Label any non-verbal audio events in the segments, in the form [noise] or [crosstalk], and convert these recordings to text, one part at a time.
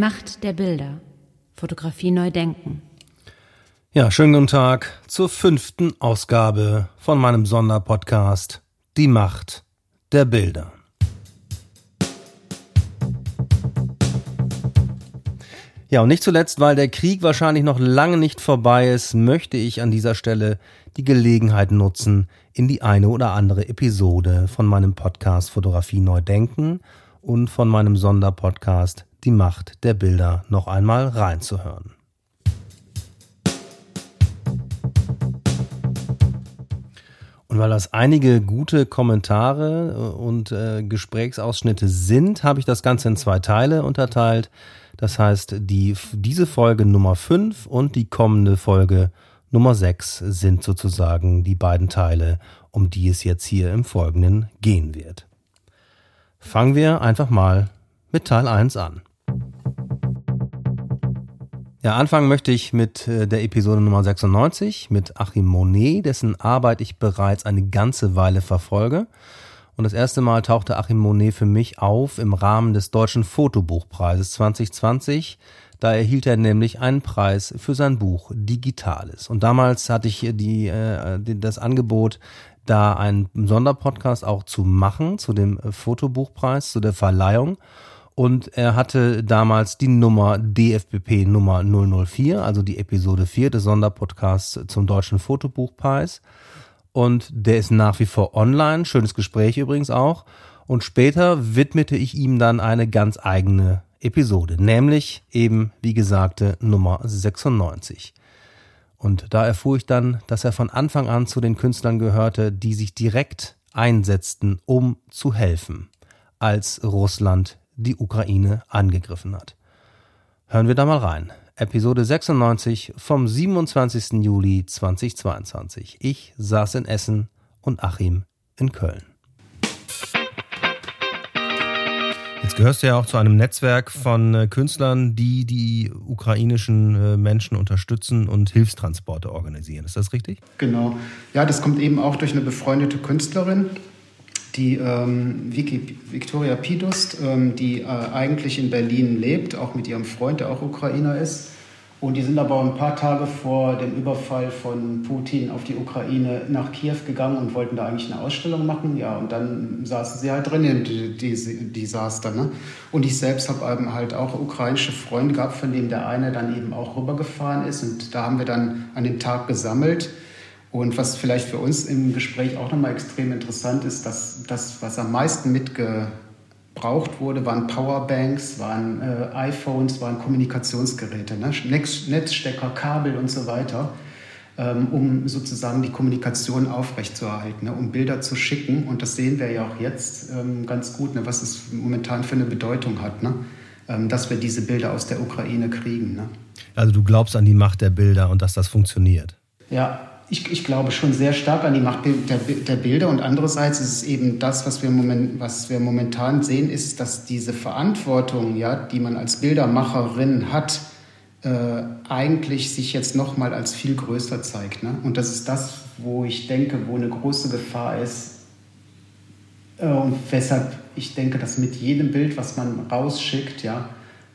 Macht der Bilder. Fotografie neu denken. Ja, schönen guten Tag zur fünften Ausgabe von meinem Sonderpodcast Die Macht der Bilder. Ja, und nicht zuletzt, weil der Krieg wahrscheinlich noch lange nicht vorbei ist, möchte ich an dieser Stelle die Gelegenheit nutzen, in die eine oder andere Episode von meinem Podcast Fotografie neu denken und von meinem Sonderpodcast Die Macht der Bilder noch einmal reinzuhören. Und weil das einige gute Kommentare und äh, Gesprächsausschnitte sind, habe ich das Ganze in zwei Teile unterteilt. Das heißt, die, diese Folge Nummer 5 und die kommende Folge Nummer 6 sind sozusagen die beiden Teile, um die es jetzt hier im Folgenden gehen wird. Fangen wir einfach mal mit Teil 1 an. Ja, anfangen möchte ich mit äh, der Episode Nummer 96 mit Achim Monet, dessen Arbeit ich bereits eine ganze Weile verfolge. Und das erste Mal tauchte Achim Monet für mich auf im Rahmen des Deutschen Fotobuchpreises 2020. Da erhielt er nämlich einen Preis für sein Buch Digitales. Und damals hatte ich die, äh, das Angebot, da einen Sonderpodcast auch zu machen zu dem Fotobuchpreis, zu der Verleihung. Und er hatte damals die Nummer DFBP Nummer 004, also die Episode 4 des Sonderpodcasts zum Deutschen Fotobuchpreis und der ist nach wie vor online. Schönes Gespräch übrigens auch. Und später widmete ich ihm dann eine ganz eigene Episode, nämlich eben, wie gesagte, Nummer 96. Und da erfuhr ich dann, dass er von Anfang an zu den Künstlern gehörte, die sich direkt einsetzten, um zu helfen, als Russland die Ukraine angegriffen hat. Hören wir da mal rein. Episode 96 vom 27. Juli 2022. Ich saß in Essen und Achim in Köln. Jetzt gehörst du ja auch zu einem Netzwerk von äh, Künstlern, die die ukrainischen äh, Menschen unterstützen und Hilfstransporte organisieren. Ist das richtig? Genau. Ja, das kommt eben auch durch eine befreundete Künstlerin, die ähm, Victoria Pidust, ähm, die äh, eigentlich in Berlin lebt, auch mit ihrem Freund, der auch Ukrainer ist. Und die sind aber ein paar Tage vor dem Überfall von Putin auf die Ukraine nach Kiew gegangen und wollten da eigentlich eine Ausstellung machen. Ja, und dann saßen sie halt drin im Desaster. Ne? Und ich selbst habe eben halt auch ukrainische Freunde gehabt, von denen der eine dann eben auch rübergefahren ist. Und da haben wir dann an dem Tag gesammelt. Und was vielleicht für uns im Gespräch auch nochmal extrem interessant ist, dass das, was am meisten mitgebraucht wurde, waren Powerbanks, waren äh, iPhones, waren Kommunikationsgeräte, ne? Netzstecker, Kabel und so weiter, ähm, um sozusagen die Kommunikation aufrechtzuerhalten, ne? um Bilder zu schicken. Und das sehen wir ja auch jetzt ähm, ganz gut, ne? was es momentan für eine Bedeutung hat, ne? ähm, dass wir diese Bilder aus der Ukraine kriegen. Ne? Also du glaubst an die Macht der Bilder und dass das funktioniert? Ja, ich, ich, glaube schon sehr stark an die Macht der, der, Bilder und andererseits ist es eben das, was wir, moment, was wir momentan sehen, ist, dass diese Verantwortung, ja, die man als Bildermacherin hat, äh, eigentlich sich jetzt nochmal als viel größer zeigt. Ne? Und das ist das, wo ich denke, wo eine große Gefahr ist äh, und weshalb ich denke, dass mit jedem Bild, was man rausschickt, ja,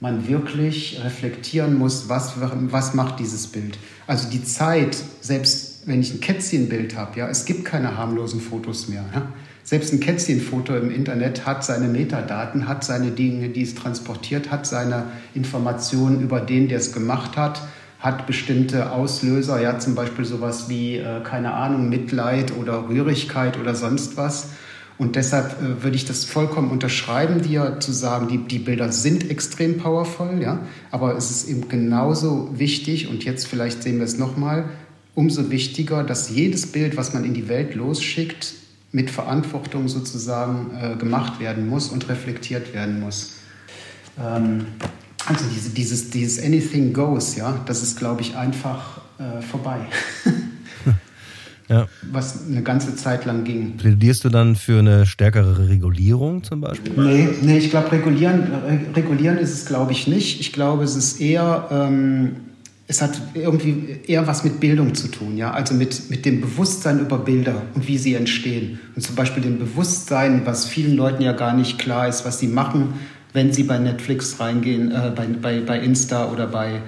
man wirklich reflektieren muss, was, was macht dieses Bild. Also die Zeit, selbst wenn ich ein Kätzchenbild habe, ja, es gibt keine harmlosen Fotos mehr. Ja. Selbst ein Kätzchenfoto im Internet hat seine Metadaten, hat seine Dinge, die es transportiert, hat seine Informationen über den, der es gemacht hat, hat bestimmte Auslöser, ja, zum Beispiel sowas wie, äh, keine Ahnung, Mitleid oder Rührigkeit oder sonst was. Und deshalb äh, würde ich das vollkommen unterschreiben, dir zu sagen, die, die Bilder sind extrem powerful, ja, aber es ist eben genauso wichtig, und jetzt vielleicht sehen wir es nochmal, umso wichtiger, dass jedes Bild, was man in die Welt losschickt, mit Verantwortung sozusagen äh, gemacht werden muss und reflektiert werden muss. Ähm, also diese, dieses, dieses Anything Goes, ja, das ist, glaube ich, einfach äh, vorbei. [laughs] ja. Was eine ganze Zeit lang ging. Plädierst du dann für eine stärkere Regulierung zum Beispiel? Nee, nee ich glaube, regulieren, regulieren ist es, glaube ich, nicht. Ich glaube, es ist eher... Ähm, es hat irgendwie eher was mit Bildung zu tun, ja, also mit, mit dem Bewusstsein über Bilder und wie sie entstehen. Und zum Beispiel dem Bewusstsein, was vielen Leuten ja gar nicht klar ist, was sie machen, wenn sie bei Netflix reingehen, äh, bei, bei, bei Insta oder bei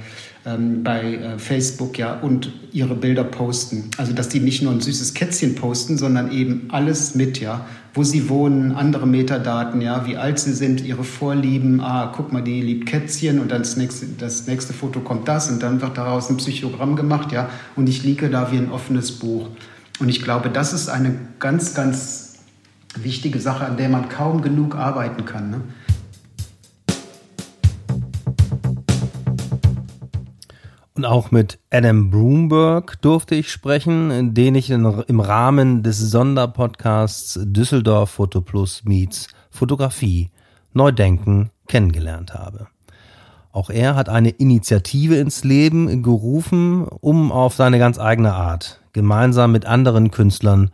ähm, bei äh, Facebook ja und ihre Bilder posten. Also dass die nicht nur ein süßes Kätzchen posten, sondern eben alles mit, ja, wo sie wohnen, andere Metadaten, ja, wie alt sie sind, ihre Vorlieben, ah, guck mal, die liebt Kätzchen und dann das nächste, das nächste Foto kommt das und dann wird daraus ein Psychogramm gemacht, ja, und ich liege da wie ein offenes Buch. Und ich glaube, das ist eine ganz, ganz wichtige Sache, an der man kaum genug arbeiten kann. Ne? Und auch mit Adam Broomberg durfte ich sprechen, den ich im Rahmen des Sonderpodcasts Düsseldorf Foto Plus Meets Fotografie Neudenken kennengelernt habe. Auch er hat eine Initiative ins Leben gerufen, um auf seine ganz eigene Art, gemeinsam mit anderen Künstlern,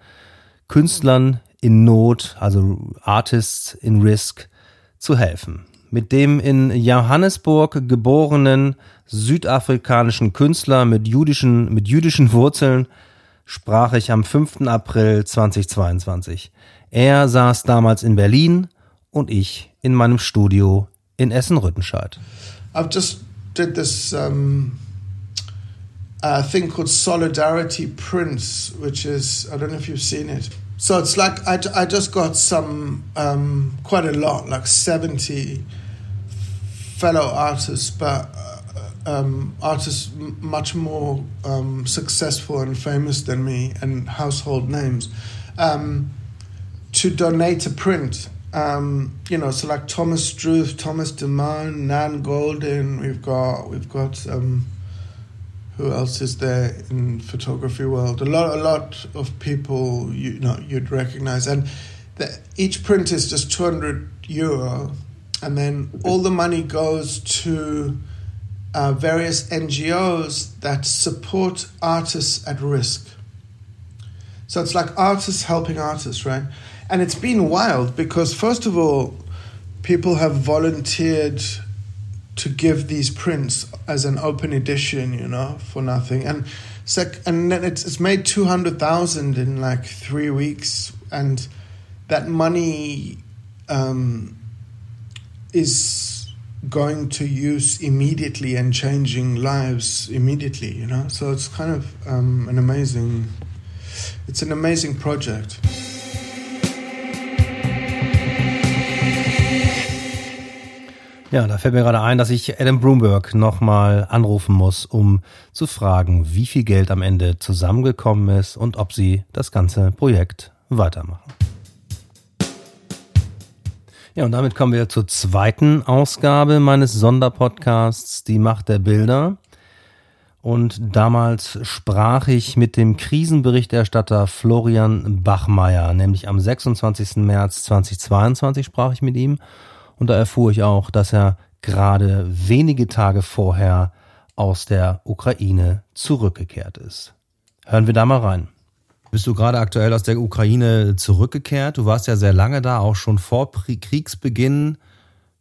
Künstlern in Not, also Artists in Risk, zu helfen mit dem in Johannesburg geborenen südafrikanischen Künstler mit jüdischen, mit jüdischen Wurzeln sprach ich am 5. April 2022. Er saß damals in Berlin und ich in meinem Studio in Essen-Rüttenscheid. I've just did this um, uh, thing called Solidarity Prince, which is, I don't know if you've seen it. So it's like I, I just got some, um, quite a lot, like 70 fellow artists, but um, artists much more um, successful and famous than me and household names, um, to donate a print. Um, you know, so like Thomas Struth, Thomas DeMann, Nan Golden. We've got we've got um, who else is there in photography world? A lot, a lot of people you know you'd recognize, and the, each print is just two hundred euro and then all the money goes to uh, various NGOs that support artists at risk. So it's like artists helping artists, right? And it's been wild because, first of all, people have volunteered to give these prints as an open edition, you know, for nothing. And sec- and then it's, it's made 200,000 in like three weeks. And that money um, is going to use immediately and changing lives immediately you know so it's kind of um, an amazing it's an amazing project Ja, da fällt mir gerade ein, dass ich Adam Broomberg nochmal anrufen muss, um zu fragen, wie viel Geld am Ende zusammengekommen ist und ob sie das ganze Projekt weitermachen. Ja, und damit kommen wir zur zweiten Ausgabe meines Sonderpodcasts Die Macht der Bilder. Und damals sprach ich mit dem Krisenberichterstatter Florian Bachmeier, nämlich am 26. März 2022 sprach ich mit ihm. Und da erfuhr ich auch, dass er gerade wenige Tage vorher aus der Ukraine zurückgekehrt ist. Hören wir da mal rein. Bist du gerade aktuell aus der Ukraine zurückgekehrt? Du warst ja sehr lange da, auch schon vor Kriegsbeginn.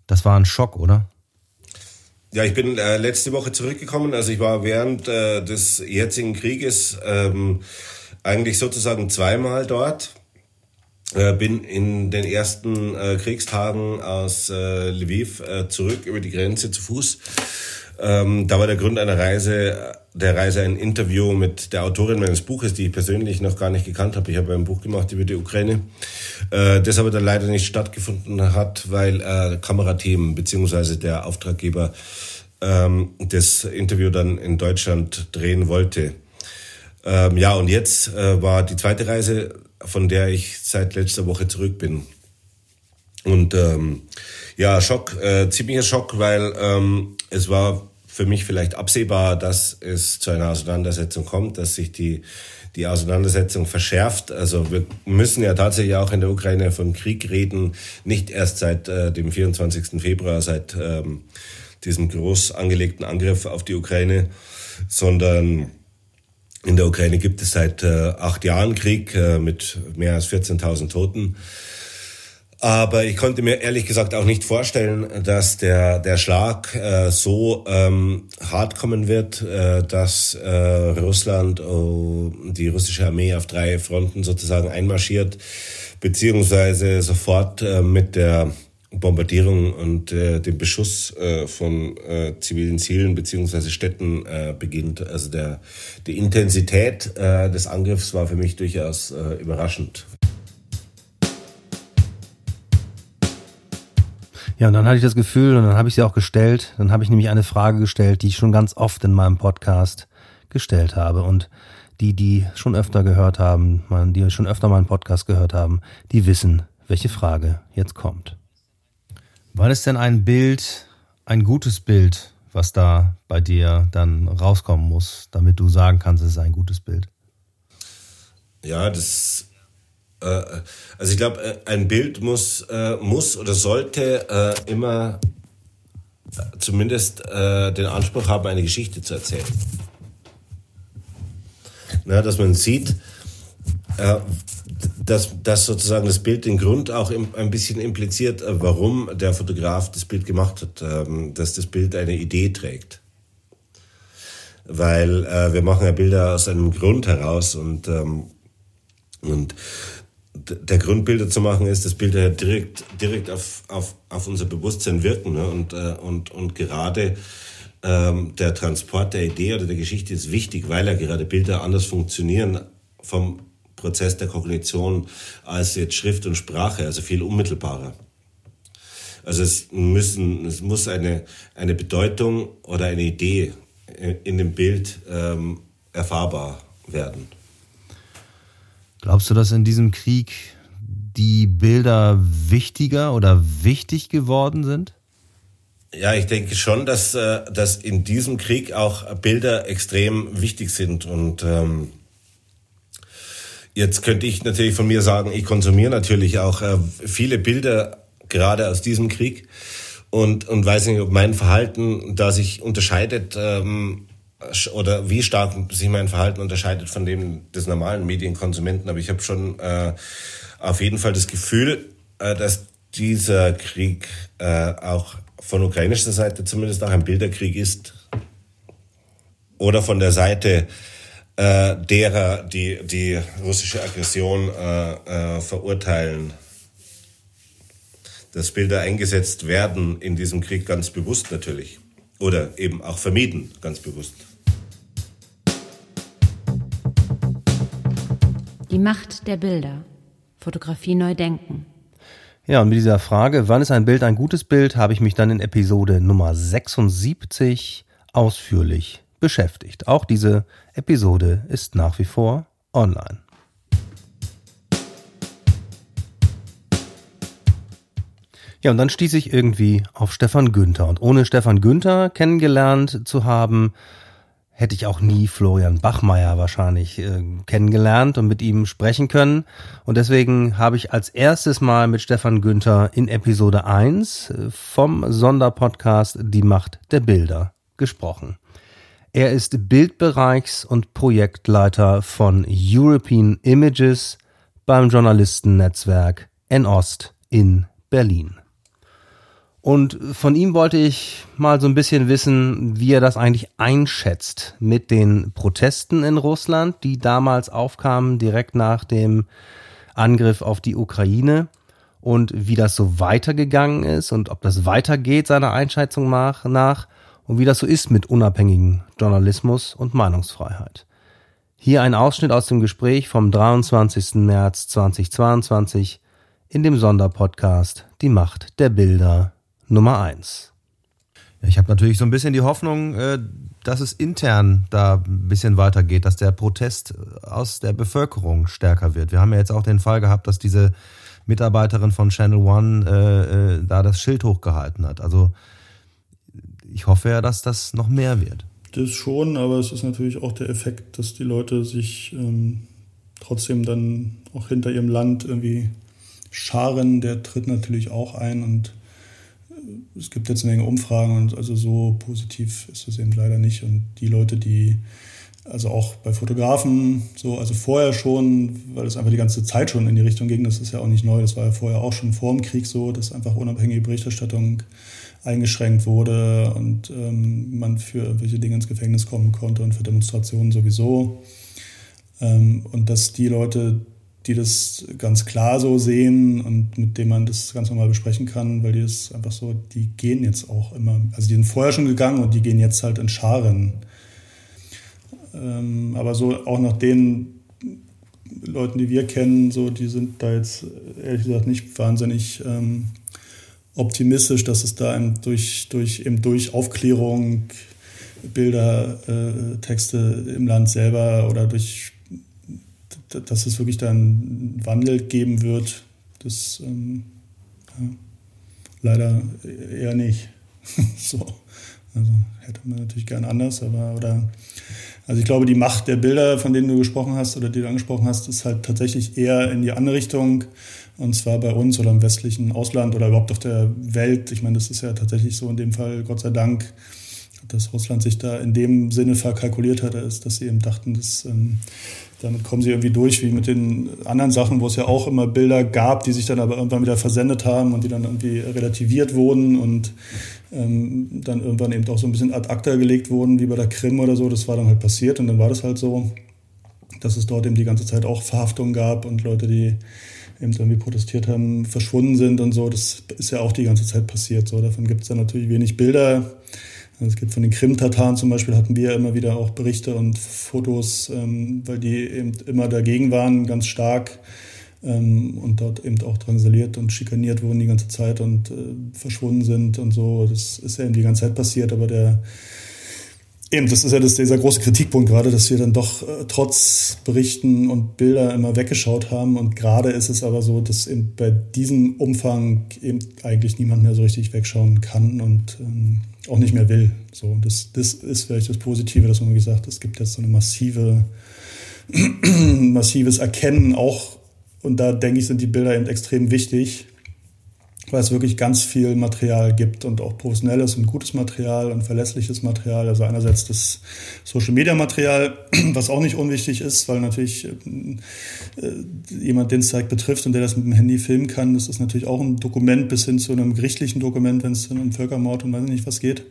Das war ein Schock, oder? Ja, ich bin äh, letzte Woche zurückgekommen. Also ich war während äh, des jetzigen Krieges ähm, eigentlich sozusagen zweimal dort. Äh, bin in den ersten äh, Kriegstagen aus äh, Lviv äh, zurück über die Grenze zu Fuß. Ähm, da war der Grund einer Reise der Reise ein Interview mit der Autorin meines Buches, die ich persönlich noch gar nicht gekannt habe. Ich habe ein Buch gemacht über die Ukraine, äh, das aber dann leider nicht stattgefunden hat, weil äh, Kamerateam beziehungsweise der Auftraggeber ähm, das Interview dann in Deutschland drehen wollte. Ähm, ja, und jetzt äh, war die zweite Reise, von der ich seit letzter Woche zurück bin. Und ähm, ja, Schock, äh, ziemlicher Schock, weil ähm, es war für mich vielleicht absehbar, dass es zu einer Auseinandersetzung kommt, dass sich die, die Auseinandersetzung verschärft. Also wir müssen ja tatsächlich auch in der Ukraine von Krieg reden, nicht erst seit äh, dem 24. Februar, seit ähm, diesem groß angelegten Angriff auf die Ukraine, sondern in der Ukraine gibt es seit äh, acht Jahren Krieg äh, mit mehr als 14.000 Toten. Aber ich konnte mir ehrlich gesagt auch nicht vorstellen, dass der, der Schlag äh, so ähm, hart kommen wird, äh, dass äh, Russland, oh, die russische Armee auf drei Fronten sozusagen einmarschiert, beziehungsweise sofort äh, mit der Bombardierung und äh, dem Beschuss äh, von äh, zivilen Zielen beziehungsweise Städten äh, beginnt. Also der, die Intensität äh, des Angriffs war für mich durchaus äh, überraschend. Ja, und dann hatte ich das Gefühl, und dann habe ich sie auch gestellt, dann habe ich nämlich eine Frage gestellt, die ich schon ganz oft in meinem Podcast gestellt habe. Und die, die schon öfter gehört haben, die schon öfter meinen Podcast gehört haben, die wissen, welche Frage jetzt kommt. Wann ist denn ein Bild, ein gutes Bild, was da bei dir dann rauskommen muss, damit du sagen kannst, es ist ein gutes Bild? Ja, das also ich glaube, äh, ein Bild muss, äh, muss oder sollte immer zumindest den Anspruch haben, eine Geschichte zu erzählen. Na, dass man sieht, dass, dass sozusagen das Bild den Grund auch ein bisschen impliziert, warum der Fotograf das Bild gemacht hat, ähm, dass das Bild eine Idee trägt. Weil wir machen ja Bilder aus einem Grund heraus und, ähm, und der Grund, Bilder zu machen, ist, dass Bilder direkt, direkt auf, auf, auf unser Bewusstsein wirken. Ne? Und, äh, und, und gerade ähm, der Transport der Idee oder der Geschichte ist wichtig, weil ja gerade Bilder anders funktionieren vom Prozess der Kognition als jetzt Schrift und Sprache, also viel unmittelbarer. Also es müssen, es muss eine, eine Bedeutung oder eine Idee in dem Bild ähm, erfahrbar werden. Glaubst du, dass in diesem Krieg die Bilder wichtiger oder wichtig geworden sind? Ja, ich denke schon, dass, äh, dass in diesem Krieg auch Bilder extrem wichtig sind. Und ähm, jetzt könnte ich natürlich von mir sagen, ich konsumiere natürlich auch äh, viele Bilder gerade aus diesem Krieg und, und weiß nicht, ob mein Verhalten da sich unterscheidet ähm, oder wie stark sich mein Verhalten unterscheidet von dem des normalen Medienkonsumenten. Aber ich habe schon äh, auf jeden Fall das Gefühl, äh, dass dieser Krieg äh, auch von ukrainischer Seite zumindest auch ein Bilderkrieg ist. Oder von der Seite äh, derer, die die russische Aggression äh, äh, verurteilen. Dass Bilder eingesetzt werden in diesem Krieg ganz bewusst natürlich. Oder eben auch vermieden, ganz bewusst. Die Macht der Bilder. Fotografie neu denken. Ja, und mit dieser Frage, wann ist ein Bild ein gutes Bild, habe ich mich dann in Episode Nummer 76 ausführlich beschäftigt. Auch diese Episode ist nach wie vor online. Ja, und dann stieß ich irgendwie auf Stefan Günther. Und ohne Stefan Günther kennengelernt zu haben, hätte ich auch nie Florian Bachmeier wahrscheinlich äh, kennengelernt und mit ihm sprechen können. Und deswegen habe ich als erstes Mal mit Stefan Günther in Episode 1 äh, vom Sonderpodcast Die Macht der Bilder gesprochen. Er ist Bildbereichs- und Projektleiter von European Images beim Journalistennetzwerk N-Ost in Berlin. Und von ihm wollte ich mal so ein bisschen wissen, wie er das eigentlich einschätzt mit den Protesten in Russland, die damals aufkamen direkt nach dem Angriff auf die Ukraine und wie das so weitergegangen ist und ob das weitergeht seiner Einschätzung nach, und wie das so ist mit unabhängigem Journalismus und Meinungsfreiheit. Hier ein Ausschnitt aus dem Gespräch vom 23. März 2022 in dem Sonderpodcast Die Macht der Bilder Nummer eins. Ich habe natürlich so ein bisschen die Hoffnung, äh, dass es intern da ein bisschen weitergeht, dass der Protest aus der Bevölkerung stärker wird. Wir haben ja jetzt auch den Fall gehabt, dass diese Mitarbeiterin von Channel One äh, äh, da das Schild hochgehalten hat. Also ich hoffe ja, dass das noch mehr wird. Das schon, aber es ist natürlich auch der Effekt, dass die Leute sich ähm, trotzdem dann auch hinter ihrem Land irgendwie scharen. Der tritt natürlich auch ein und es gibt jetzt eine Menge Umfragen und also so positiv ist es eben leider nicht. Und die Leute, die, also auch bei Fotografen, so, also vorher schon, weil es einfach die ganze Zeit schon in die Richtung ging, das ist ja auch nicht neu, das war ja vorher auch schon vor dem Krieg so, dass einfach unabhängige Berichterstattung eingeschränkt wurde und ähm, man für irgendwelche Dinge ins Gefängnis kommen konnte und für Demonstrationen sowieso. Ähm, und dass die Leute, die das ganz klar so sehen und mit denen man das ganz normal besprechen kann, weil die das einfach so, die gehen jetzt auch immer, also die sind vorher schon gegangen und die gehen jetzt halt in Scharen. Ähm, aber so auch nach den Leuten, die wir kennen, so, die sind da jetzt ehrlich gesagt nicht wahnsinnig ähm, optimistisch, dass es da eben durch, durch, eben durch Aufklärung, Bilder, äh, Texte im Land selber oder durch, dass es wirklich da einen Wandel geben wird. Das ähm, ja, leider eher nicht. [laughs] so. Also hätte man natürlich gern anders, aber oder also ich glaube, die Macht der Bilder, von denen du gesprochen hast oder die du angesprochen hast, ist halt tatsächlich eher in die andere Richtung. Und zwar bei uns oder im westlichen Ausland oder überhaupt auf der Welt. Ich meine, das ist ja tatsächlich so in dem Fall, Gott sei Dank, dass Russland sich da in dem Sinne verkalkuliert hat, ist, dass sie eben dachten, dass ähm, damit kommen sie irgendwie durch, wie mit den anderen Sachen, wo es ja auch immer Bilder gab, die sich dann aber irgendwann wieder versendet haben und die dann irgendwie relativiert wurden und ähm, dann irgendwann eben auch so ein bisschen ad acta gelegt wurden, wie bei der Krim oder so. Das war dann halt passiert und dann war das halt so, dass es dort eben die ganze Zeit auch Verhaftungen gab und Leute, die eben irgendwie protestiert haben, verschwunden sind und so. Das ist ja auch die ganze Zeit passiert. So, davon gibt es dann natürlich wenig Bilder. Es gibt von den Krim-Tataren zum Beispiel, hatten wir immer wieder auch Berichte und Fotos, ähm, weil die eben immer dagegen waren, ganz stark ähm, und dort eben auch drangsaliert und schikaniert wurden die ganze Zeit und äh, verschwunden sind und so. Das ist ja eben die ganze Zeit passiert, aber der Eben, das ist ja das, dieser große Kritikpunkt gerade, dass wir dann doch äh, trotz Berichten und Bilder immer weggeschaut haben. Und gerade ist es aber so, dass eben bei diesem Umfang eben eigentlich niemand mehr so richtig wegschauen kann und ähm, auch nicht mehr will. So, das, das ist vielleicht das Positive, dass man gesagt, es gibt jetzt so eine massive, [clears throat] massives Erkennen auch. Und da denke ich, sind die Bilder eben extrem wichtig, weil es wirklich ganz viel Material gibt und auch professionelles und gutes Material und verlässliches Material. Also einerseits das Social Media Material, [clears throat] was auch nicht unwichtig ist, weil natürlich äh, jemand den es direkt betrifft und der das mit dem Handy filmen kann, das ist natürlich auch ein Dokument bis hin zu einem gerichtlichen Dokument, wenn es um Völkermord und weiß nicht was geht.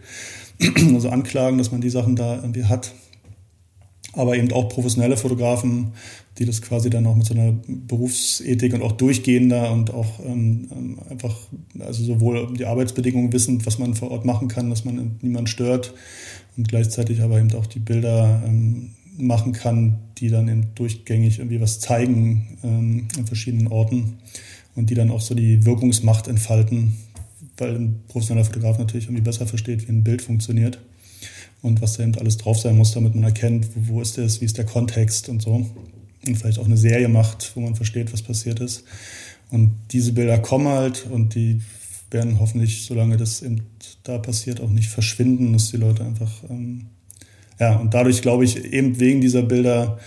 [clears throat] Also Anklagen, dass man die Sachen da irgendwie hat aber eben auch professionelle Fotografen, die das quasi dann auch mit so einer Berufsethik und auch durchgehender und auch ähm, ähm einfach, also sowohl die Arbeitsbedingungen wissen, was man vor Ort machen kann, dass man niemand stört und gleichzeitig aber eben auch die Bilder ähm, machen kann, die dann eben durchgängig irgendwie was zeigen ähm, an verschiedenen Orten und die dann auch so die Wirkungsmacht entfalten, weil ein professioneller Fotograf natürlich irgendwie besser versteht, wie ein Bild funktioniert und was da eben alles drauf sein muss, damit man erkennt, wo, wo ist das, wie ist der Kontext und so. Und vielleicht auch eine Serie macht, wo man versteht, was passiert ist. Und diese Bilder kommen halt und die werden hoffentlich, solange das eben da passiert, auch nicht verschwinden, dass die Leute einfach, ähm, ja, und dadurch glaube ich, eben wegen dieser Bilder,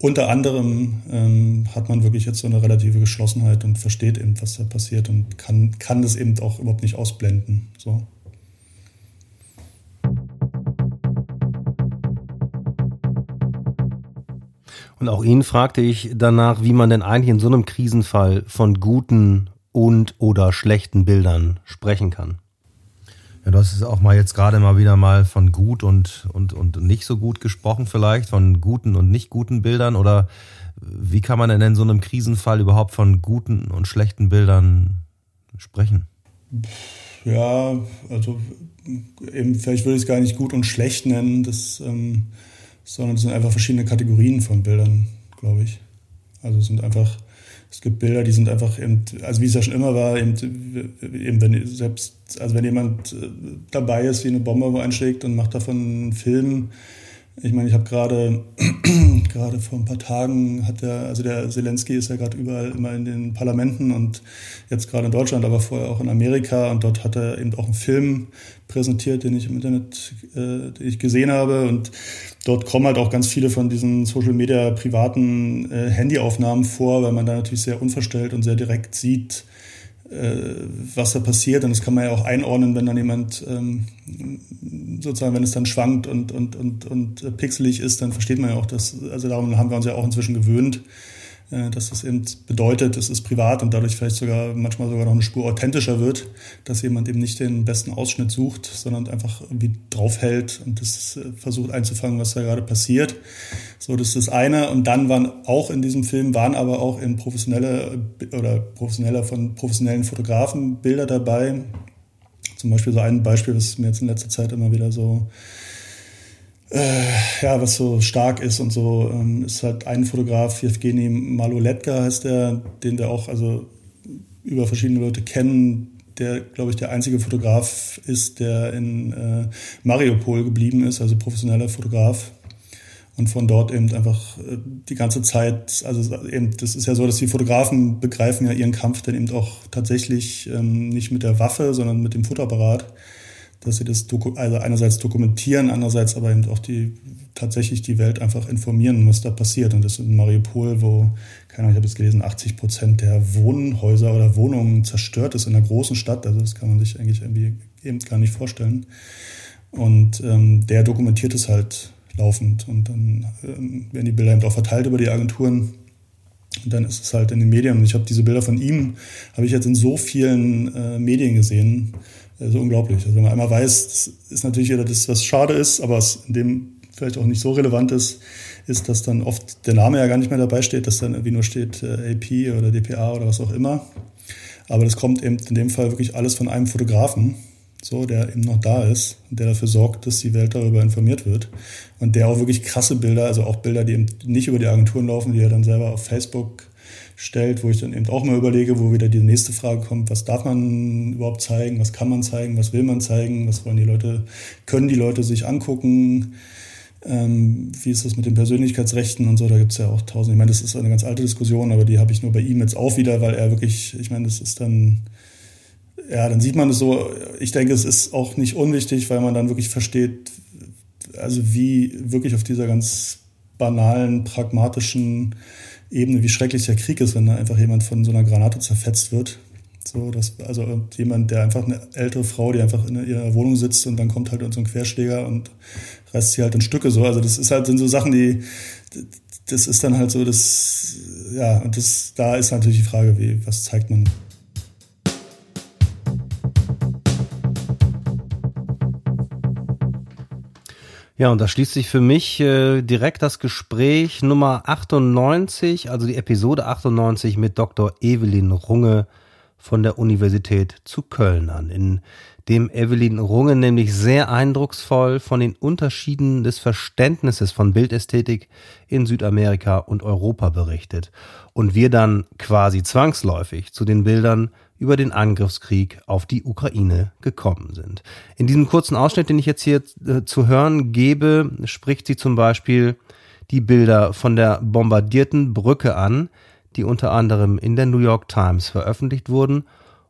unter anderem ähm, hat man wirklich jetzt so eine relative Geschlossenheit und versteht eben, was da passiert und kann, kann das eben auch überhaupt nicht ausblenden. So. Und auch ihn fragte ich danach, wie man denn eigentlich in so einem Krisenfall von guten und oder schlechten Bildern sprechen kann. Ja, du hast es auch mal jetzt gerade mal wieder mal von gut und, und, und nicht so gut gesprochen vielleicht, von guten und nicht guten Bildern oder wie kann man denn in so einem Krisenfall überhaupt von guten und schlechten Bildern sprechen? Ja, also eben, vielleicht würde ich es gar nicht gut und schlecht nennen. Das ähm, sondern es sind einfach verschiedene Kategorien von Bildern, glaube ich. Also es sind einfach, es gibt Bilder, die sind einfach eben, also wie es ja schon immer war, eben, eben wenn selbst, also wenn jemand äh, dabei ist, wie eine Bombe einschlägt und macht davon einen Film, ich meine, ich habe gerade [clears throat] gerade vor ein paar Tagen hat der, also der Zelensky ist ja gerade überall immer in den Parlamenten und jetzt gerade in Deutschland, aber vorher auch in Amerika. Und dort hat er eben auch einen Film präsentiert, den ich im Internet, äh, den ich gesehen habe. Und dort kommen halt auch ganz viele von diesen Social Media privaten äh, Handyaufnahmen vor, weil man da natürlich sehr unverstellt und sehr direkt sieht, was da passiert. Und das kann man ja auch einordnen, wenn dann jemand ähm, sozusagen, wenn es dann schwankt und, und, und, und pixelig ist, dann versteht man ja auch, dass, also darum haben wir uns ja auch inzwischen gewöhnt, äh, dass das eben bedeutet, es ist privat und dadurch vielleicht sogar manchmal sogar noch eine Spur authentischer wird, dass jemand eben nicht den besten Ausschnitt sucht, sondern einfach irgendwie draufhält und das äh, versucht einzufangen, was da gerade passiert. So, das ist das eine. Und dann waren auch in diesem Film, waren aber auch in professionelle oder professioneller von professionellen Fotografen Bilder dabei. Zum Beispiel so ein Beispiel, was mir jetzt in letzter Zeit immer wieder so äh, ja, was so stark ist und so, ähm, ist halt ein Fotograf, Evgeny Maloletka heißt der, den wir auch also über verschiedene Leute kennen, der, glaube ich, der einzige Fotograf ist, der in äh, Mariupol geblieben ist, also professioneller Fotograf. Und von dort eben einfach äh, die ganze Zeit, also eben, das ist ja so, dass die Fotografen begreifen ja ihren Kampf dann eben auch tatsächlich ähm, nicht mit der Waffe, sondern mit dem Fotoapparat dass sie das also einerseits dokumentieren, andererseits aber eben auch die tatsächlich die Welt einfach informieren, was da passiert. Und das in Mariupol, wo, keine Ahnung, ich habe jetzt gelesen, 80 Prozent der Wohnhäuser oder Wohnungen zerstört ist in einer großen Stadt. Also das kann man sich eigentlich irgendwie eben gar nicht vorstellen. Und ähm, der dokumentiert es halt laufend. Und dann ähm, werden die Bilder eben auch verteilt über die Agenturen. Und dann ist es halt in den Medien. Und ich habe diese Bilder von ihm, habe ich jetzt in so vielen äh, Medien gesehen also unglaublich. Also wenn man einmal weiß, das ist natürlich das, was schade ist, aber was in dem vielleicht auch nicht so relevant ist, ist, dass dann oft der Name ja gar nicht mehr dabei steht, dass dann irgendwie nur steht äh, AP oder DPA oder was auch immer. Aber das kommt eben in dem Fall wirklich alles von einem Fotografen, so, der eben noch da ist und der dafür sorgt, dass die Welt darüber informiert wird. Und der auch wirklich krasse Bilder, also auch Bilder, die eben nicht über die Agenturen laufen, die er dann selber auf Facebook stellt, wo ich dann eben auch mal überlege, wo wieder die nächste Frage kommt, was darf man überhaupt zeigen, was kann man zeigen, was will man zeigen, was wollen die Leute, können die Leute sich angucken, ähm, wie ist das mit den Persönlichkeitsrechten und so, da gibt es ja auch tausend, ich meine, das ist eine ganz alte Diskussion, aber die habe ich nur bei ihm jetzt auch wieder, weil er wirklich, ich meine, das ist dann, ja, dann sieht man es so, ich denke, es ist auch nicht unwichtig, weil man dann wirklich versteht, also wie wirklich auf dieser ganz banalen, pragmatischen Ebene, wie schrecklich der Krieg ist, wenn da einfach jemand von so einer Granate zerfetzt wird. So, dass, also jemand, der einfach eine ältere Frau, die einfach in ihrer Wohnung sitzt und dann kommt halt so ein Querschläger und reißt sie halt in Stücke so. Also das ist halt, sind so Sachen, die, das ist dann halt so, das, ja, und das, da ist natürlich die Frage, wie, was zeigt man? Ja, und da schließt sich für mich äh, direkt das Gespräch Nummer 98, also die Episode 98 mit Dr. Evelyn Runge von der Universität zu Köln an, in dem Evelyn Runge nämlich sehr eindrucksvoll von den Unterschieden des Verständnisses von Bildästhetik in Südamerika und Europa berichtet und wir dann quasi zwangsläufig zu den Bildern über den Angriffskrieg auf die Ukraine gekommen sind. In diesem kurzen Ausschnitt, den ich jetzt hier äh, zu hören gebe, spricht sie zum Beispiel die Bilder von der bombardierten Brücke an, die unter anderem in der New York Times veröffentlicht wurden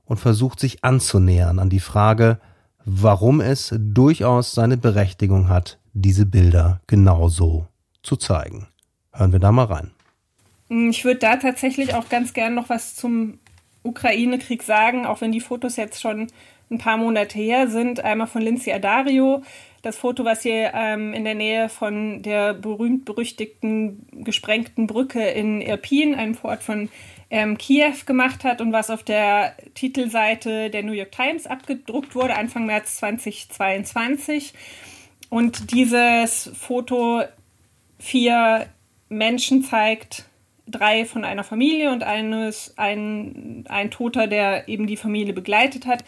und versucht sich anzunähern an die Frage, warum es durchaus seine Berechtigung hat, diese Bilder genauso zu zeigen. Hören wir da mal rein. Ich würde da tatsächlich auch ganz gern noch was zum Ukraine-Krieg sagen, auch wenn die Fotos jetzt schon ein paar Monate her sind. Einmal von Lindsay Adario, das Foto, was sie ähm, in der Nähe von der berühmt-berüchtigten gesprengten Brücke in Irpin, einem Vorort von ähm, Kiew, gemacht hat und was auf der Titelseite der New York Times abgedruckt wurde, Anfang März 2022. Und dieses Foto vier Menschen zeigt, drei von einer Familie und eines, ein, ein Toter, der eben die Familie begleitet hat,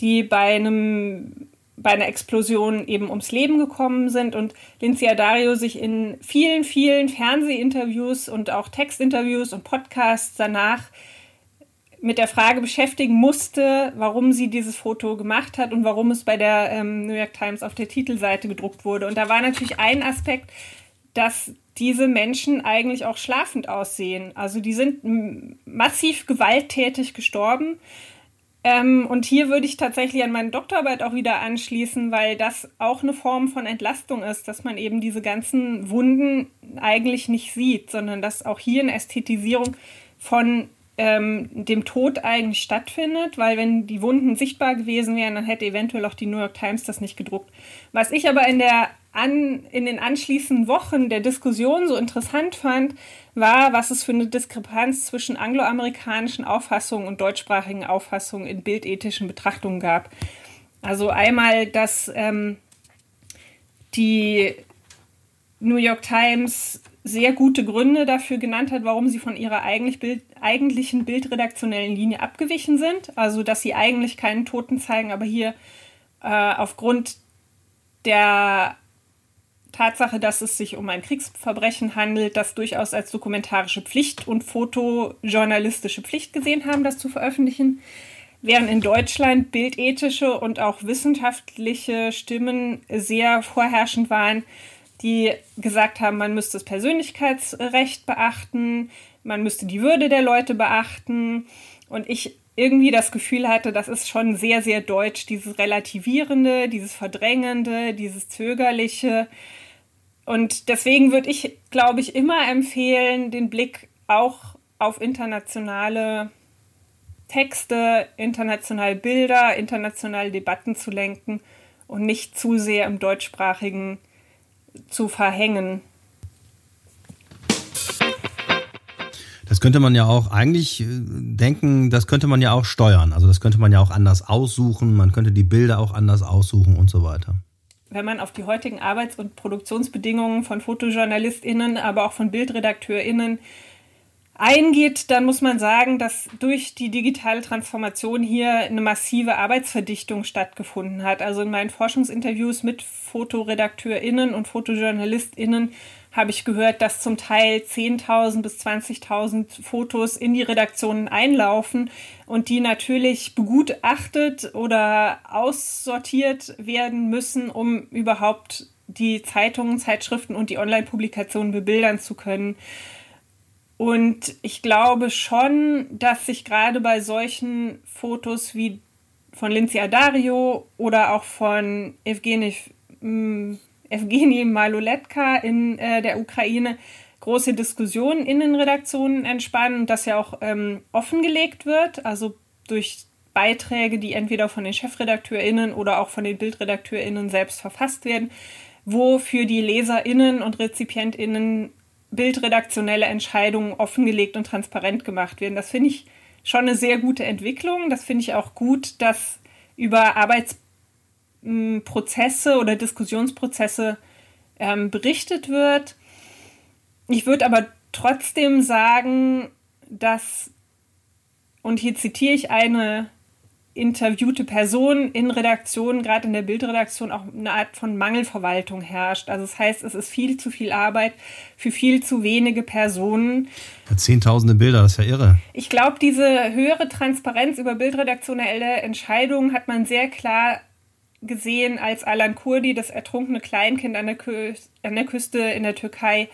die bei einem bei einer Explosion eben ums Leben gekommen sind und Lindsay Dario sich in vielen, vielen Fernsehinterviews und auch Textinterviews und Podcasts danach mit der Frage beschäftigen musste, warum sie dieses Foto gemacht hat und warum es bei der ähm, New York Times auf der Titelseite gedruckt wurde. Und da war natürlich ein Aspekt, dass diese Menschen eigentlich auch schlafend aussehen. Also die sind massiv gewalttätig gestorben. Ähm, und hier würde ich tatsächlich an meine Doktorarbeit auch wieder anschließen, weil das auch eine Form von Entlastung ist, dass man eben diese ganzen Wunden eigentlich nicht sieht, sondern dass auch hier eine Ästhetisierung von ähm, dem Tod eigentlich stattfindet, weil wenn die Wunden sichtbar gewesen wären, dann hätte eventuell auch die New York Times das nicht gedruckt. Was ich aber in der an, in den anschließenden Wochen der Diskussion so interessant fand, war, was es für eine Diskrepanz zwischen angloamerikanischen Auffassungen und deutschsprachigen Auffassungen in bildethischen Betrachtungen gab. Also einmal, dass ähm, die New York Times sehr gute Gründe dafür genannt hat, warum sie von ihrer eigentlich Bild, eigentlichen bildredaktionellen Linie abgewichen sind. Also, dass sie eigentlich keinen Toten zeigen, aber hier äh, aufgrund der Tatsache, dass es sich um ein Kriegsverbrechen handelt, das durchaus als dokumentarische Pflicht und fotojournalistische Pflicht gesehen haben, das zu veröffentlichen. Während in Deutschland bildethische und auch wissenschaftliche Stimmen sehr vorherrschend waren, die gesagt haben, man müsste das Persönlichkeitsrecht beachten, man müsste die Würde der Leute beachten. Und ich irgendwie das Gefühl hatte, das ist schon sehr, sehr deutsch, dieses Relativierende, dieses Verdrängende, dieses Zögerliche. Und deswegen würde ich, glaube ich, immer empfehlen, den Blick auch auf internationale Texte, internationale Bilder, internationale Debatten zu lenken und nicht zu sehr im deutschsprachigen zu verhängen. Das könnte man ja auch eigentlich äh, denken, das könnte man ja auch steuern. Also das könnte man ja auch anders aussuchen, man könnte die Bilder auch anders aussuchen und so weiter. Wenn man auf die heutigen Arbeits- und Produktionsbedingungen von FotojournalistInnen, aber auch von BildredakteurInnen eingeht, dann muss man sagen, dass durch die digitale Transformation hier eine massive Arbeitsverdichtung stattgefunden hat. Also in meinen Forschungsinterviews mit FotoredakteurInnen und FotojournalistInnen habe ich gehört, dass zum Teil 10.000 bis 20.000 Fotos in die Redaktionen einlaufen und die natürlich begutachtet oder aussortiert werden müssen, um überhaupt die Zeitungen, Zeitschriften und die Online-Publikationen bebildern zu können. Und ich glaube schon, dass sich gerade bei solchen Fotos wie von Lindsay Adario oder auch von Evgeny, äh, Evgeny Maloletka in äh, der Ukraine große Diskussionen in den Redaktionen entspannen und das ja auch ähm, offengelegt wird, also durch Beiträge, die entweder von den ChefredakteurInnen oder auch von den BildredakteurInnen selbst verfasst werden, wo für die LeserInnen und RezipientInnen bildredaktionelle Entscheidungen offengelegt und transparent gemacht werden. Das finde ich schon eine sehr gute Entwicklung. Das finde ich auch gut, dass über Arbeitsprozesse oder Diskussionsprozesse ähm, berichtet wird. Ich würde aber trotzdem sagen, dass, und hier zitiere ich eine interviewte Person in Redaktionen, gerade in der Bildredaktion, auch eine Art von Mangelverwaltung herrscht. Also das heißt, es ist viel zu viel Arbeit für viel zu wenige Personen. Ja, Zehntausende Bilder, das ist ja irre. Ich glaube, diese höhere Transparenz über bildredaktionelle Entscheidungen hat man sehr klar gesehen, als Alan Kurdi, das ertrunkene Kleinkind an der, Kü an der Küste in der Türkei,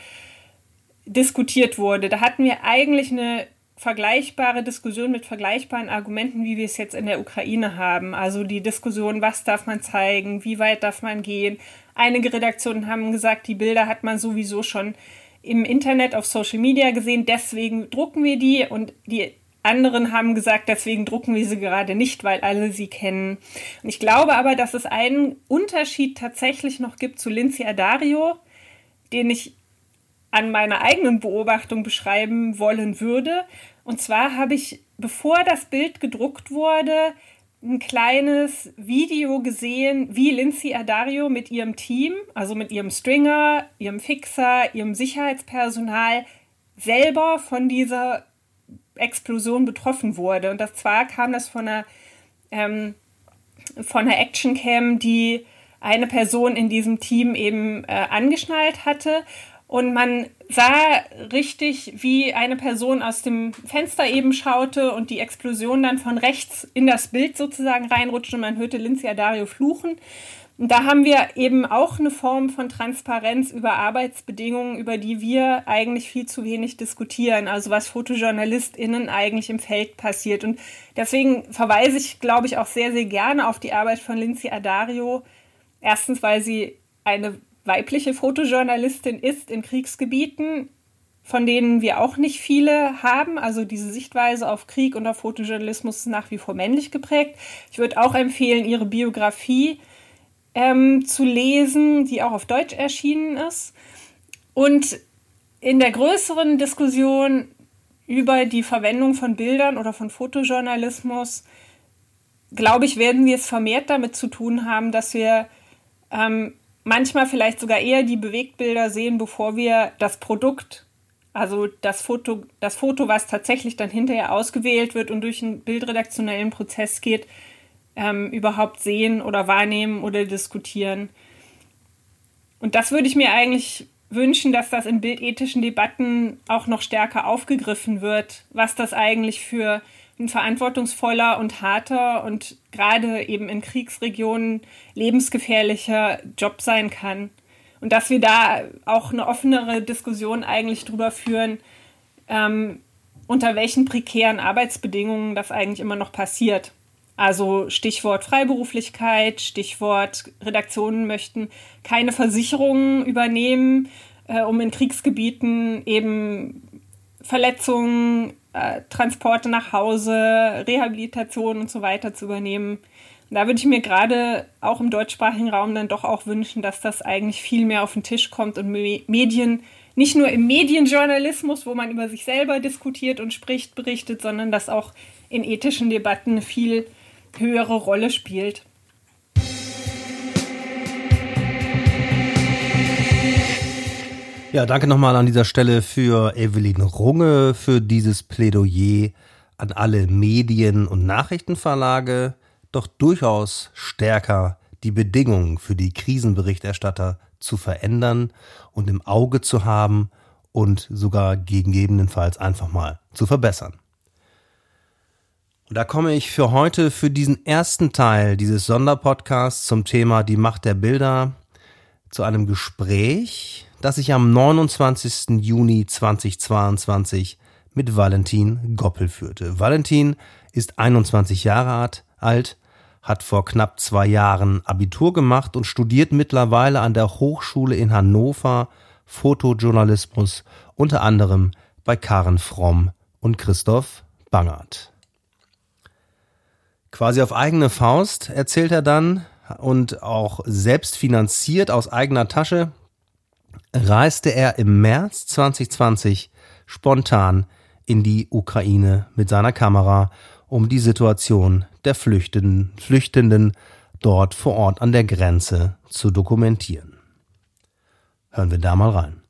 diskutiert wurde. Da hatten wir eigentlich eine vergleichbare Diskussion mit vergleichbaren Argumenten, wie wir es jetzt in der Ukraine haben. Also die Diskussion, was darf man zeigen, wie weit darf man gehen. Einige Redaktionen haben gesagt, die Bilder hat man sowieso schon im Internet auf Social Media gesehen, deswegen drucken wir die und die anderen haben gesagt, deswegen drucken wir sie gerade nicht, weil alle sie kennen. Und ich glaube aber, dass es einen Unterschied tatsächlich noch gibt zu Lindsay Adario, den ich an meiner eigenen Beobachtung beschreiben wollen würde. Und zwar habe ich, bevor das Bild gedruckt wurde, ein kleines Video gesehen, wie Lindsay Adario mit ihrem Team, also mit ihrem Stringer, ihrem Fixer, ihrem Sicherheitspersonal selber von dieser Explosion betroffen wurde. Und das zwar kam das von einer, ähm, von einer Actioncam, die eine Person in diesem Team eben äh, angeschnallt hatte und man sah richtig, wie eine Person aus dem Fenster eben schaute und die Explosion dann von rechts in das Bild sozusagen reinrutschte und man hörte Lindsay Adario fluchen. Und da haben wir eben auch eine Form von Transparenz über Arbeitsbedingungen, über die wir eigentlich viel zu wenig diskutieren. Also was FotojournalistInnen eigentlich im Feld passiert. Und deswegen verweise ich, glaube ich, auch sehr, sehr gerne auf die Arbeit von Lindsay Adario. Erstens, weil sie eine weibliche Fotojournalistin ist in Kriegsgebieten, von denen wir auch nicht viele haben. Also diese Sichtweise auf Krieg und auf Fotojournalismus ist nach wie vor männlich geprägt. Ich würde auch empfehlen, ihre Biografie ähm, zu lesen, die auch auf Deutsch erschienen ist. Und in der größeren Diskussion über die Verwendung von Bildern oder von Fotojournalismus, glaube ich, werden wir es vermehrt damit zu tun haben, dass wir ähm, manchmal vielleicht sogar eher die Bewegtbilder sehen, bevor wir das Produkt, also das Foto, das Foto, was tatsächlich dann hinterher ausgewählt wird und durch einen bildredaktionellen Prozess geht, ähm, überhaupt sehen oder wahrnehmen oder diskutieren. Und das würde ich mir eigentlich wünschen, dass das in bildethischen Debatten auch noch stärker aufgegriffen wird, was das eigentlich für ein verantwortungsvoller und harter und gerade eben in Kriegsregionen lebensgefährlicher Job sein kann. Und dass wir da auch eine offenere Diskussion eigentlich drüber führen, ähm, unter welchen prekären Arbeitsbedingungen das eigentlich immer noch passiert. Also Stichwort Freiberuflichkeit, Stichwort Redaktionen möchten keine Versicherungen übernehmen, äh, um in Kriegsgebieten eben Verletzungen, äh, Transporte nach Hause, Rehabilitation und so weiter zu übernehmen. da würde ich mir gerade auch im deutschsprachigen Raum dann doch auch wünschen, dass das eigentlich viel mehr auf den Tisch kommt und Medien, nicht nur im Medienjournalismus, wo man über sich selber diskutiert und spricht, berichtet, sondern dass auch in ethischen Debatten eine viel höhere Rolle spielt. Ja, danke nochmal an dieser Stelle für Evelyn Runge für dieses Plädoyer an alle Medien- und Nachrichtenverlage, doch durchaus stärker die Bedingungen für die Krisenberichterstatter zu verändern und im Auge zu haben und sogar gegebenenfalls einfach mal zu verbessern. Und da komme ich für heute für diesen ersten Teil dieses Sonderpodcasts zum Thema die Macht der Bilder zu einem Gespräch, das ich am 29. Juni 2022 mit Valentin Goppel führte. Valentin ist 21 Jahre alt, hat vor knapp zwei Jahren Abitur gemacht und studiert mittlerweile an der Hochschule in Hannover Fotojournalismus, unter anderem bei Karen Fromm und Christoph Bangert. Quasi auf eigene Faust erzählt er dann und auch selbst finanziert aus eigener Tasche reiste er im März 2020 spontan in die Ukraine mit seiner Kamera, um die Situation der Flüchtenden, Flüchtenden dort vor Ort an der Grenze zu dokumentieren. Hören wir da mal rein.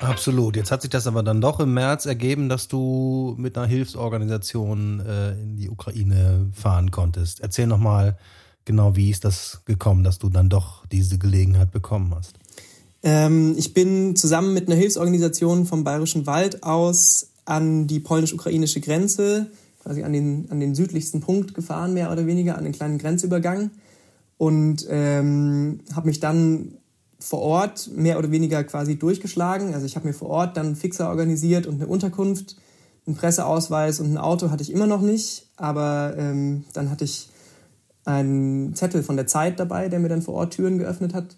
Absolut. Jetzt hat sich das aber dann doch im März ergeben, dass du mit einer Hilfsorganisation äh, in die Ukraine fahren konntest. Erzähl noch mal, genau, wie ist das gekommen, dass du dann doch diese Gelegenheit bekommen hast? Ähm, ich bin zusammen mit einer Hilfsorganisation vom Bayerischen Wald aus an die polnisch-ukrainische Grenze, quasi an den, an den südlichsten Punkt gefahren, mehr oder weniger, an den kleinen Grenzübergang. Und ähm, habe mich dann vor Ort mehr oder weniger quasi durchgeschlagen. Also ich habe mir vor Ort dann Fixer organisiert und eine Unterkunft, einen Presseausweis und ein Auto hatte ich immer noch nicht. Aber ähm, dann hatte ich einen Zettel von der Zeit dabei, der mir dann vor Ort Türen geöffnet hat.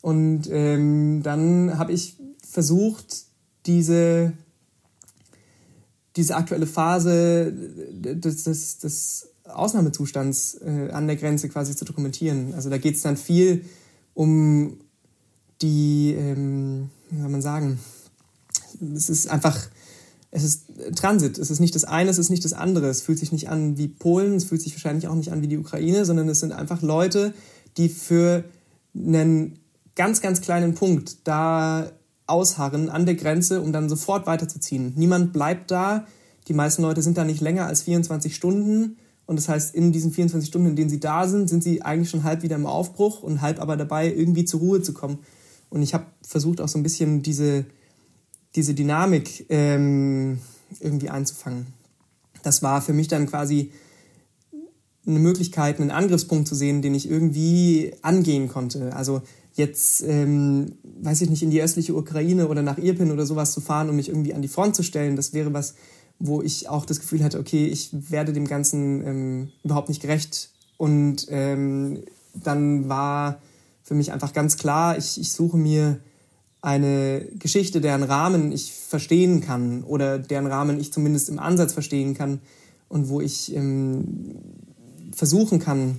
Und ähm, dann habe ich versucht, diese, diese aktuelle Phase des, des, des Ausnahmezustands äh, an der Grenze quasi zu dokumentieren. Also da geht es dann viel um die, ähm, wie soll man sagen, es ist einfach es ist Transit. Es ist nicht das eine, es ist nicht das andere. Es fühlt sich nicht an wie Polen, es fühlt sich wahrscheinlich auch nicht an wie die Ukraine, sondern es sind einfach Leute, die für einen ganz, ganz kleinen Punkt da ausharren an der Grenze, um dann sofort weiterzuziehen. Niemand bleibt da. Die meisten Leute sind da nicht länger als 24 Stunden. Und das heißt, in diesen 24 Stunden, in denen sie da sind, sind sie eigentlich schon halb wieder im Aufbruch und halb aber dabei, irgendwie zur Ruhe zu kommen. Und ich habe versucht, auch so ein bisschen diese, diese Dynamik ähm, irgendwie einzufangen. Das war für mich dann quasi eine Möglichkeit, einen Angriffspunkt zu sehen, den ich irgendwie angehen konnte. Also jetzt, ähm, weiß ich nicht, in die östliche Ukraine oder nach Irpin oder sowas zu fahren, um mich irgendwie an die Front zu stellen, das wäre was, wo ich auch das Gefühl hatte, okay, ich werde dem Ganzen ähm, überhaupt nicht gerecht. Und ähm, dann war für mich einfach ganz klar, ich, ich suche mir eine Geschichte, deren Rahmen ich verstehen kann oder deren Rahmen ich zumindest im Ansatz verstehen kann und wo ich ähm, versuchen kann,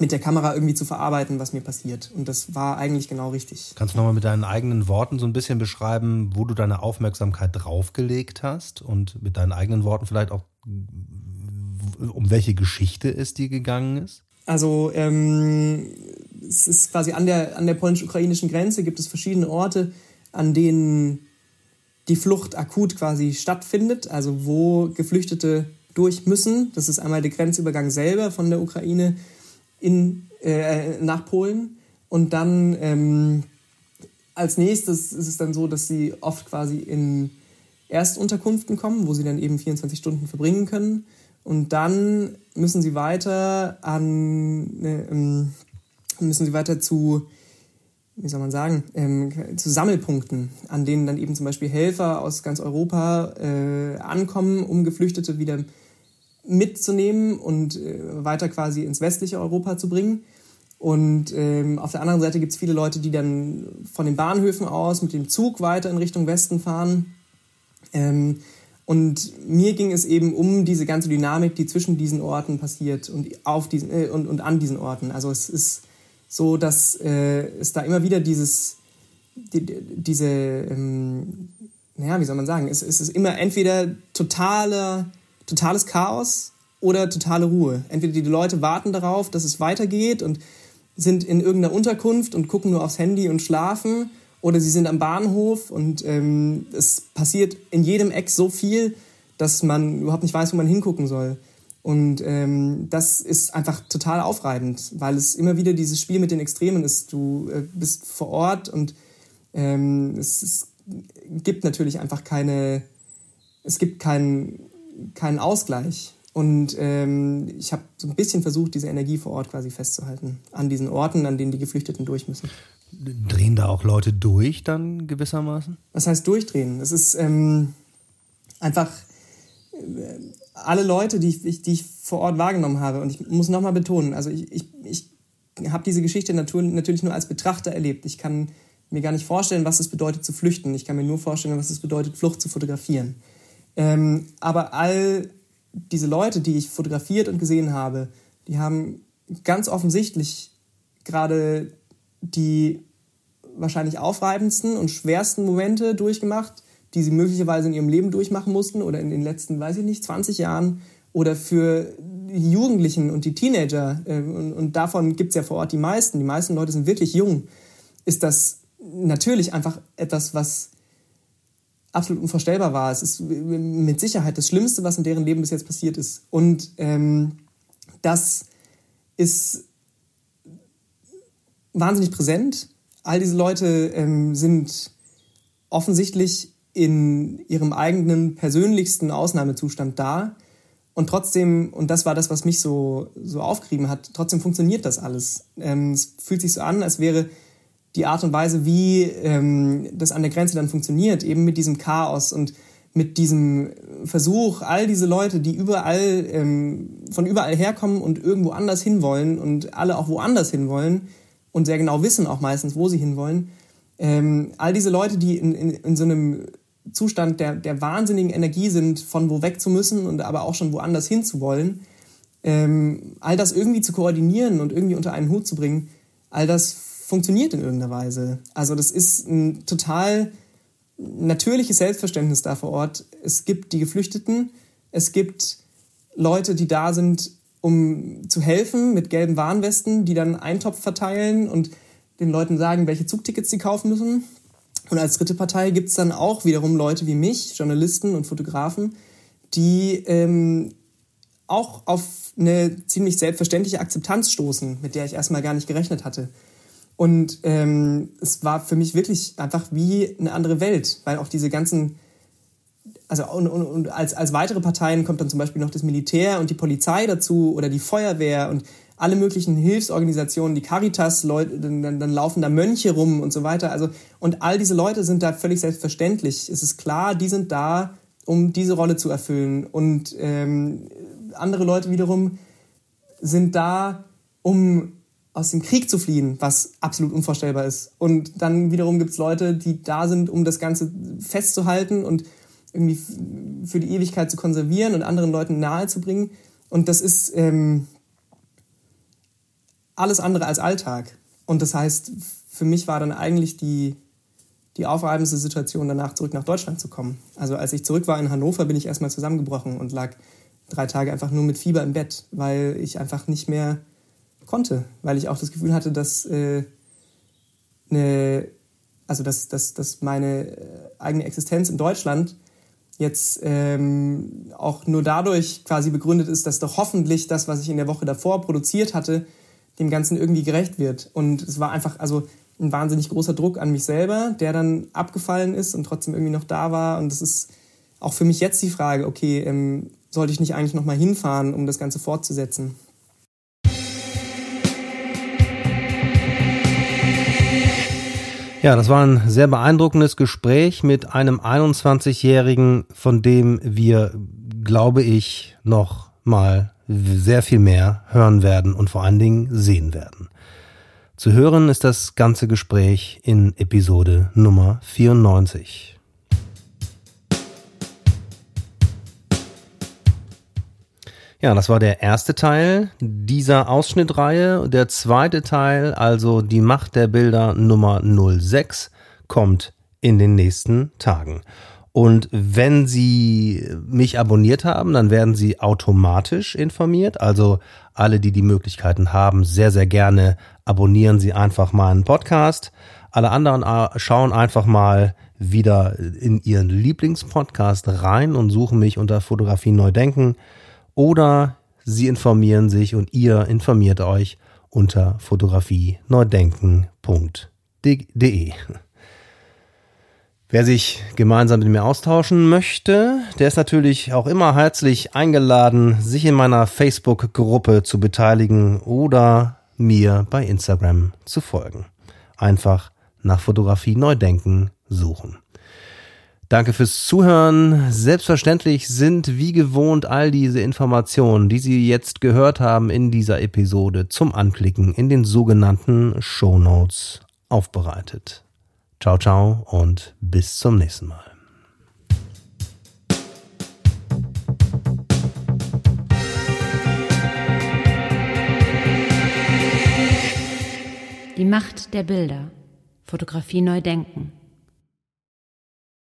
mit der Kamera irgendwie zu verarbeiten, was mir passiert. Und das war eigentlich genau richtig. Kannst du nochmal mit deinen eigenen Worten so ein bisschen beschreiben, wo du deine Aufmerksamkeit draufgelegt hast und mit deinen eigenen Worten vielleicht auch, um welche Geschichte es dir gegangen ist? Also ähm, es ist quasi an der, an der polnisch-ukrainischen Grenze gibt es verschiedene Orte, an denen die Flucht akut quasi stattfindet, also wo Geflüchtete durch müssen. Das ist einmal der Grenzübergang selber von der Ukraine in, äh, nach Polen. Und dann ähm, als nächstes ist es dann so, dass sie oft quasi in Erstunterkünften kommen, wo sie dann eben 24 Stunden verbringen können. Und dann müssen sie weiter an, äh, müssen sie weiter zu, wie soll man sagen, ähm, zu Sammelpunkten, an denen dann eben zum Beispiel Helfer aus ganz Europa äh, ankommen, um Geflüchtete wieder mitzunehmen und äh, weiter quasi ins westliche Europa zu bringen. Und ähm, auf der anderen Seite gibt es viele Leute, die dann von den Bahnhöfen aus mit dem Zug weiter in Richtung Westen fahren. Ähm, und mir ging es eben um diese ganze Dynamik, die zwischen diesen Orten passiert und, auf diesen, äh, und, und an diesen Orten. Also es ist so, dass äh, es da immer wieder dieses, die, diese, ähm, naja, wie soll man sagen, es, es ist immer entweder totaler totales Chaos oder totale Ruhe. Entweder die Leute warten darauf, dass es weitergeht und sind in irgendeiner Unterkunft und gucken nur aufs Handy und schlafen oder sie sind am Bahnhof und ähm, es passiert in jedem Eck so viel, dass man überhaupt nicht weiß, wo man hingucken soll. Und ähm, das ist einfach total aufreibend, weil es immer wieder dieses Spiel mit den Extremen ist. Du äh, bist vor Ort und ähm, es, es gibt natürlich einfach keine, es gibt keinen keinen Ausgleich. Und ähm, ich habe so ein bisschen versucht, diese Energie vor Ort quasi festzuhalten, an diesen Orten, an denen die Geflüchteten durch müssen. Drehen da auch Leute durch dann gewissermaßen? Was heißt durchdrehen? Es ist ähm, einfach äh, alle Leute, die ich, die ich vor Ort wahrgenommen habe. Und ich muss nochmal betonen, also ich, ich, ich habe diese Geschichte natürlich nur als Betrachter erlebt. Ich kann mir gar nicht vorstellen, was es bedeutet zu flüchten. Ich kann mir nur vorstellen, was es bedeutet, Flucht zu fotografieren. Ähm, aber all diese Leute, die ich fotografiert und gesehen habe, die haben ganz offensichtlich gerade die wahrscheinlich aufreibendsten und schwersten Momente durchgemacht, die sie möglicherweise in ihrem Leben durchmachen mussten oder in den letzten, weiß ich nicht, 20 Jahren oder für die Jugendlichen und die Teenager, äh, und, und davon gibt es ja vor Ort die meisten, die meisten Leute sind wirklich jung, ist das natürlich einfach etwas, was absolut unvorstellbar war. Es ist mit Sicherheit das Schlimmste, was in deren Leben bis jetzt passiert ist. Und ähm, das ist wahnsinnig präsent. All diese Leute ähm, sind offensichtlich in ihrem eigenen persönlichsten Ausnahmezustand da. Und trotzdem, und das war das, was mich so, so aufgerieben hat, trotzdem funktioniert das alles. Ähm, es fühlt sich so an, als wäre die Art und Weise, wie ähm, das an der Grenze dann funktioniert, eben mit diesem Chaos und mit diesem Versuch, all diese Leute, die überall ähm, von überall herkommen und irgendwo anders hinwollen und alle auch woanders hinwollen und sehr genau wissen auch meistens, wo sie hinwollen, ähm, all diese Leute, die in, in, in so einem Zustand der, der wahnsinnigen Energie sind, von wo weg zu müssen und aber auch schon woanders hinzuwollen, ähm, all das irgendwie zu koordinieren und irgendwie unter einen Hut zu bringen, all das funktioniert in irgendeiner Weise. Also das ist ein total natürliches Selbstverständnis da vor Ort. Es gibt die Geflüchteten, es gibt Leute, die da sind, um zu helfen mit gelben Warnwesten, die dann Eintopf verteilen und den Leuten sagen, welche Zugtickets sie kaufen müssen. Und als dritte Partei gibt es dann auch wiederum Leute wie mich, Journalisten und Fotografen, die ähm, auch auf eine ziemlich selbstverständliche Akzeptanz stoßen, mit der ich erstmal gar nicht gerechnet hatte. Und ähm, es war für mich wirklich einfach wie eine andere Welt, weil auch diese ganzen, also und, und, und als, als weitere Parteien kommt dann zum Beispiel noch das Militär und die Polizei dazu oder die Feuerwehr und alle möglichen Hilfsorganisationen, die Caritas, Leute, dann, dann, laufen da Mönche rum und so weiter. Also, und all diese Leute sind da völlig selbstverständlich. Es ist klar, die sind da, um diese Rolle zu erfüllen. Und ähm, andere Leute wiederum sind da, um aus dem Krieg zu fliehen, was absolut unvorstellbar ist. Und dann wiederum gibt es Leute, die da sind, um das Ganze festzuhalten und irgendwie für die Ewigkeit zu konservieren und anderen Leuten nahezubringen. Und das ist, ähm, alles andere als Alltag. Und das heißt, für mich war dann eigentlich die, die aufreibendste Situation, danach zurück nach Deutschland zu kommen. Also als ich zurück war in Hannover, bin ich erstmal zusammengebrochen und lag drei Tage einfach nur mit Fieber im Bett, weil ich einfach nicht mehr konnte, weil ich auch das Gefühl hatte, dass äh, eine, also dass, dass, dass meine äh, eigene Existenz in Deutschland jetzt ähm, auch nur dadurch quasi begründet ist, dass doch hoffentlich das, was ich in der Woche davor produziert hatte, dem Ganzen irgendwie gerecht wird. Und es war einfach also ein wahnsinnig großer Druck an mich selber, der dann abgefallen ist und trotzdem irgendwie noch da war. Und das ist auch für mich jetzt die Frage, okay, ähm, sollte ich nicht eigentlich nochmal hinfahren, um das Ganze fortzusetzen? Ja, das war ein sehr beeindruckendes Gespräch mit einem 21-Jährigen, von dem wir, glaube ich, noch mal sehr viel mehr hören werden und vor allen Dingen sehen werden. Zu hören ist das ganze Gespräch in Episode Nummer 94. Ja, das war der erste Teil dieser Ausschnittreihe. Der zweite Teil, also die Macht der Bilder Nummer 06, kommt in den nächsten Tagen. Und wenn Sie mich abonniert haben, dann werden Sie automatisch informiert. Also alle, die die Möglichkeiten haben, sehr, sehr gerne abonnieren Sie einfach meinen Podcast. Alle anderen äh, schauen einfach mal wieder in Ihren Lieblingspodcast rein und suchen mich unter Fotografie neu denken oder sie informieren sich und ihr informiert euch unter fotografieneudenken.de. Wer sich gemeinsam mit mir austauschen möchte, der ist natürlich auch immer herzlich eingeladen, sich in meiner Facebook-Gruppe zu beteiligen oder mir bei Instagram zu folgen. Einfach nach Fotografie Neudenken suchen. Danke fürs Zuhören. Selbstverständlich sind wie gewohnt all diese Informationen, die Sie jetzt gehört haben in dieser Episode zum Anklicken in den sogenannten Show Notes aufbereitet. Ciao, ciao und bis zum nächsten Mal. Die Macht der Bilder. Fotografie neu denken.